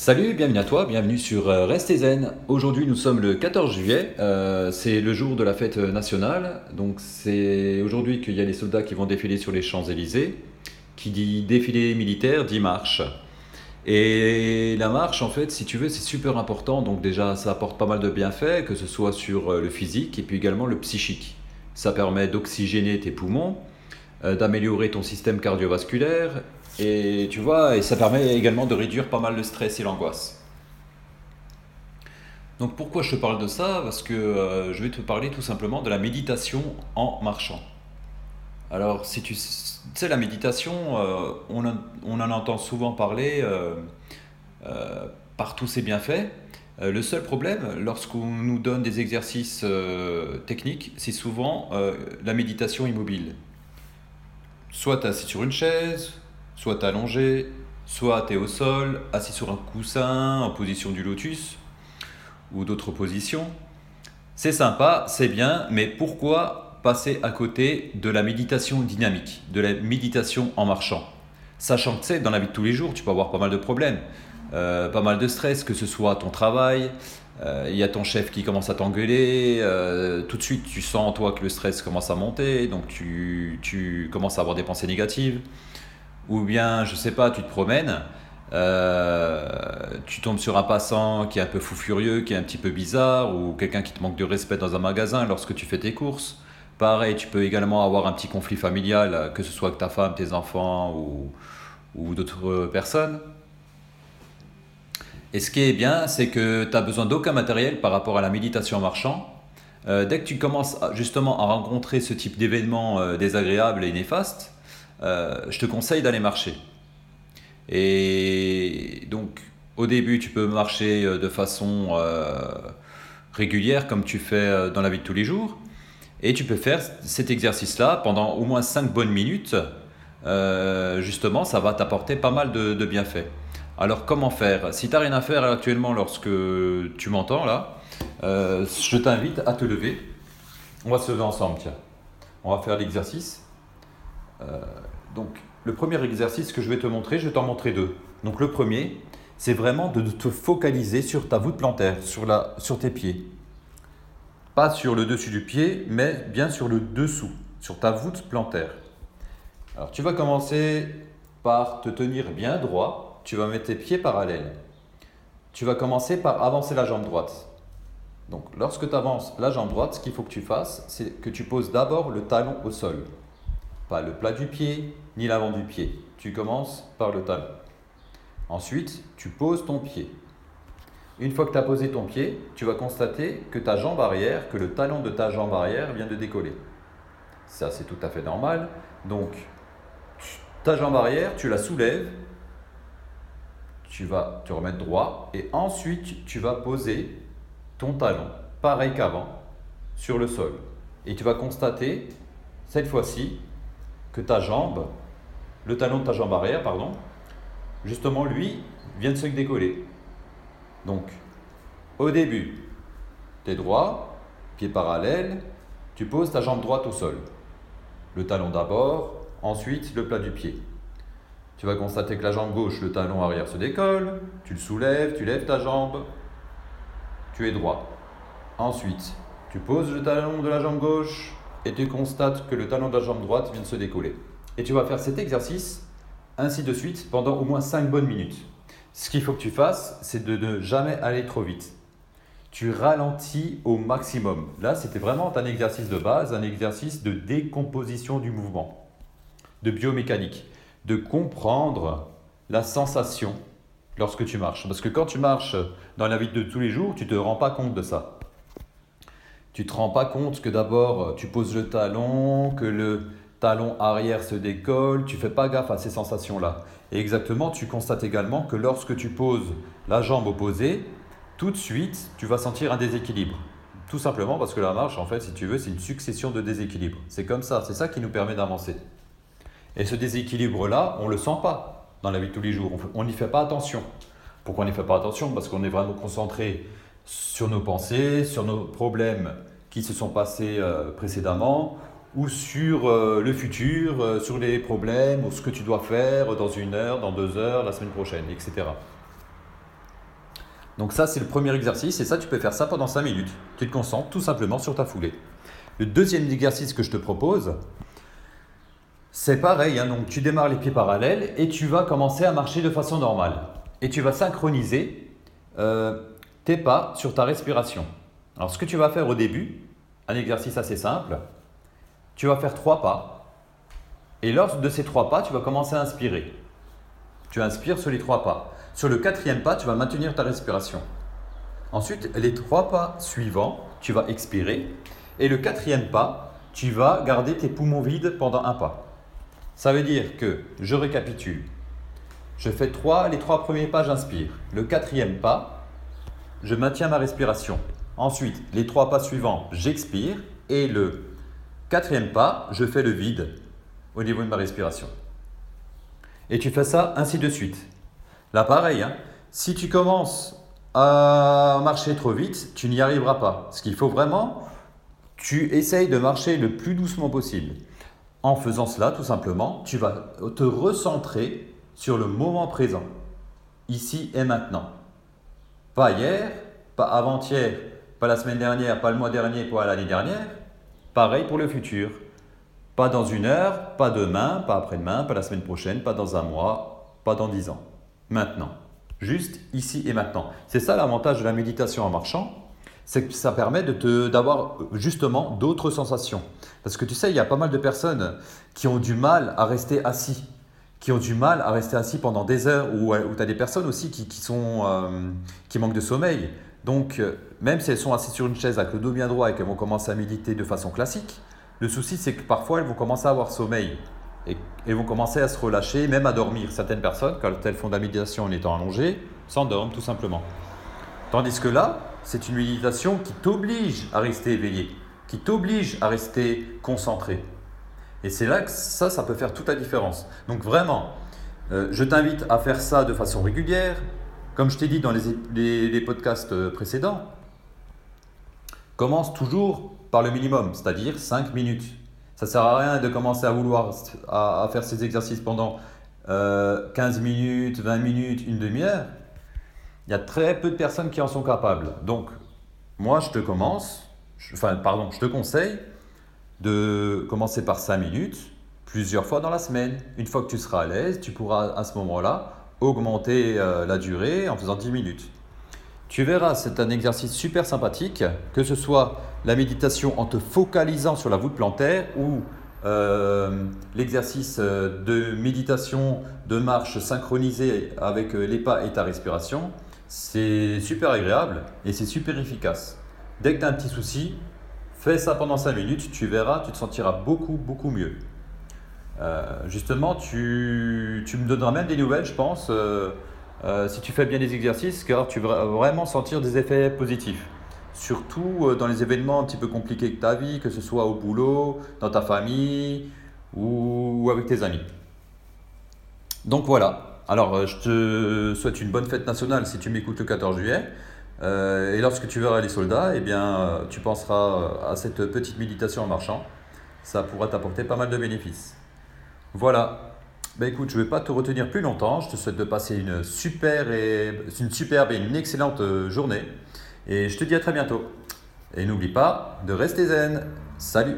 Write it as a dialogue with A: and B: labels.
A: Salut, bienvenue à toi, bienvenue sur euh, Restez Zen. Aujourd'hui nous sommes le 14 juillet, euh, c'est le jour de la fête nationale, donc c'est aujourd'hui qu'il y a les soldats qui vont défiler sur les Champs-Élysées. Qui dit défilé militaire dit marche. Et la marche, en fait, si tu veux, c'est super important. Donc déjà, ça apporte pas mal de bienfaits, que ce soit sur euh, le physique et puis également le psychique. Ça permet d'oxygéner tes poumons, d'améliorer ton système cardiovasculaire et tu vois, et ça permet également de réduire pas mal le stress et l'angoisse. Donc pourquoi je te parle de ça? Parce que euh, je vais te parler tout simplement de la méditation en marchant. Alors si tu sais, la méditation, euh, on, en entend souvent parler euh, par tous ses bienfaits. le seul problème, lorsqu'on nous donne des exercices techniques, c'est souvent la méditation immobile. Soit assis sur une chaise, Soit allongé, soit tu es au sol, assis sur un coussin, en position du lotus, ou d'autres positions. C'est sympa, c'est bien, mais pourquoi passer à côté de la méditation dynamique, de la méditation en marchant? Sachant que c'est dans la vie de tous les jours, tu peux avoir pas mal de problèmes, euh, pas mal de stress, que ce soit ton travail, euh, il y a ton chef qui commence à t'engueuler, euh, tout de suite tu sens toi que le stress commence à monter, donc tu, tu commences à avoir des pensées négatives ou bien, je sais pas, tu te promènes, euh, tu tombes sur un passant qui est un peu fou furieux, qui est un petit peu bizarre, ou quelqu'un qui te manque de respect dans un magasin lorsque tu fais tes courses. Pareil, tu peux également avoir un petit conflit familial, que ce soit avec ta femme, tes enfants ou, ou d'autres personnes. Et ce qui est bien, c'est que tu n'as besoin d'aucun matériel par rapport à la méditation en marchant. Euh, dès que tu commences justement à rencontrer ce type d'événements euh, désagréables et néfastes, euh, je te conseille d'aller marcher. Et donc, au début, tu peux marcher euh, de façon euh, régulière, comme tu fais dans la vie de tous les jours. Et tu peux faire cet exercice-là pendant au moins 5 bonnes minutes. justement, ça va t'apporter pas mal de, bienfaits. Alors, comment faire? Si tu n'as rien à faire actuellement lorsque tu m'entends là, je t'invite à te lever. On va se lever ensemble, tiens. On va faire l'exercice. Donc, le premier exercice que je vais te montrer, je vais t'en montrer deux. Donc, le premier, c'est vraiment de te focaliser sur ta voûte plantaire, sur, tes pieds. Pas sur le dessus du pied, mais bien sur le dessous, sur ta voûte plantaire. Alors, tu vas commencer par te tenir bien droit. Tu vas mettre tes pieds parallèles. Tu vas commencer par avancer la jambe droite. Donc, lorsque tu avances la jambe droite, ce qu'il faut que tu fasses, c'est que tu poses d'abord le talon au sol. Pas le plat du pied, ni l'avant du pied. Tu commences par le talon. Ensuite, tu poses ton pied. Une fois que tu as posé ton pied, tu vas constater que ta jambe arrière, que le talon de ta jambe arrière vient de décoller. Ça, c'est tout à fait normal. Donc, ta jambe arrière, tu la soulèves, tu vas te remettre droit et ensuite tu vas poser ton talon, pareil qu'avant, sur le sol. Et tu vas constater, cette fois-ci, que ta jambe, le talon de ta jambe arrière, pardon, justement, lui, vient de se décoller. Donc, au début, tu es droit, pied parallèle, tu poses ta jambe droite au sol. Le talon d'abord, ensuite le plat du pied. Tu vas constater que la jambe gauche, le talon arrière se décolle, tu le soulèves, tu lèves ta jambe, tu es droit. Ensuite, tu poses le talon de la jambe gauche, et tu constates que le talon de la jambe droite vient de se décoller. Et tu vas faire cet exercice ainsi de suite pendant au moins 5 bonnes minutes. Ce qu'il faut que tu fasses, c'est de ne jamais aller trop vite. Tu ralentis au maximum. Là, c'était vraiment un exercice de base, un exercice de décomposition du mouvement, de biomécanique, de comprendre la sensation lorsque tu marches. Parce que quand tu marches dans la vie de tous les jours, tu ne te rends pas compte de ça tu te rends pas compte que d'abord euh, tu poses le talon, que le talon arrière se décolle, tu fais pas gaffe à ces sensations-là. Et exactement, tu constates également que lorsque tu poses la jambe opposée, tout de suite, tu vas sentir un déséquilibre. Tout simplement parce que la marche, en fait, si tu veux, c'est une succession de déséquilibres. C'est comme ça, c'est ça qui nous permet d'avancer. Et ce déséquilibre-là, on ne le sent pas dans la vie de tous les jours. On n'y fait pas attention. Pourquoi on n'y fait pas attention? Parce qu'on est vraiment concentré sur nos pensées, sur nos problèmes qui se sont passés euh, précédemment, ou sur euh, le futur, euh, sur les problèmes, ou ce que tu dois faire dans une heure, dans deux heures, la semaine prochaine, etc. Donc ça, c'est le premier exercice et ça, tu peux faire ça pendant 5 minutes. Tu te concentres tout simplement sur ta foulée. Le deuxième exercice que je te propose, c'est pareil. Hein. donc tu démarres les pieds parallèles et tu vas commencer à marcher de façon normale. Et tu vas synchroniser pas sur ta respiration. Alors ce que tu vas faire au début, un exercice assez simple, tu vas faire trois pas. Et lors de ces trois pas, tu vas commencer à inspirer. Tu inspires sur les trois pas. Sur le quatrième pas, tu vas maintenir ta respiration. Ensuite, les trois pas suivants, tu vas expirer. Et le quatrième pas, tu vas garder tes poumons vides pendant un pas. Ça veut dire que, je récapitule, je fais trois, les trois premiers pas, j'inspire. Le quatrième pas, je maintiens ma respiration. Ensuite, les trois pas suivants, j'expire. Et le quatrième pas, je fais le vide au niveau de ma respiration. Et tu fais ça ainsi de suite. Là, pareil, hein. si tu commences à marcher trop vite, tu n'y arriveras pas. Ce qu'il faut vraiment, tu essayes de marcher le plus doucement possible. En faisant cela, tout simplement, tu vas te recentrer sur le moment présent, ici et maintenant. Pas hier, pas avant-hier, pas la semaine dernière, pas le mois dernier, pas l'année dernière. Pareil pour le futur. Pas dans une heure, pas demain, pas après-demain, pas la semaine prochaine, pas dans un mois, pas dans dix ans maintenant. Juste ici et maintenant. C'est ça l'avantage de la méditation en marchant, c'est que ça permet d'avoir justement d'autres sensations. Parce que tu sais, il y a pas mal de personnes qui ont du mal à rester assis, qui ont du mal à rester assis pendant des heures, ou, tu as des personnes aussi qui, sont, euh, qui manquent de sommeil. Donc, euh, même si elles sont assises sur une chaise avec le dos bien droit et qu'elles vont commencer à méditer de façon classique, le souci c'est que parfois elles vont commencer à avoir sommeil et, vont commencer à se relâcher, même à dormir. Certaines personnes, quand elles font de la méditation en étant allongées, s'endorment tout simplement. Tandis que là, c'est une méditation qui t'oblige à rester éveillé, qui t'oblige à rester concentré. Et c'est là que ça, ça peut faire toute la différence. Donc vraiment, euh, je t'invite à faire ça de façon régulière. Comme je t'ai dit dans les, les podcasts euh, précédents, commence toujours par le minimum, c'est-à-dire 5 minutes. Ça ne sert à rien de commencer à vouloir à, faire ces exercices pendant 15 euh, minutes, 20 minutes, une demi-heure. Il y a très peu de personnes qui en sont capables. Donc, moi, je te commence, enfin, pardon, je te conseille de commencer par 5 minutes, plusieurs fois dans la semaine. Une fois que tu seras à l'aise, tu pourras à ce moment-là augmenter euh, la durée en faisant 10 minutes. Tu verras, c'est un exercice super sympathique, que ce soit la méditation en te focalisant sur la voûte plantaire ou euh, l'exercice euh, de méditation de marche synchronisée avec les pas et ta respiration. C'est super agréable et c'est super efficace. Dès que tu as un petit souci, fais ça pendant 5 minutes, tu verras, tu te sentiras beaucoup, beaucoup mieux. justement, tu, me donneras même des nouvelles, je pense. Euh, si tu fais bien les exercices, car tu vas vraiment sentir des effets positifs. Surtout euh, dans les événements un petit peu compliqués de ta vie, que ce soit au boulot, dans ta famille ou, avec tes amis. Donc voilà. Alors, euh, je te souhaite une bonne fête nationale si tu m'écoutes le 14 juillet. Et lorsque tu verras les soldats, eh bien, tu penseras à cette petite méditation en marchant. Ça pourra t'apporter pas mal de bénéfices. Voilà. Bah écoute, je ne vais pas te retenir plus longtemps. Je te souhaite de passer une, une superbe et une excellente euh, journée. Et je te dis à très bientôt. Et n'oublie pas de rester zen. Salut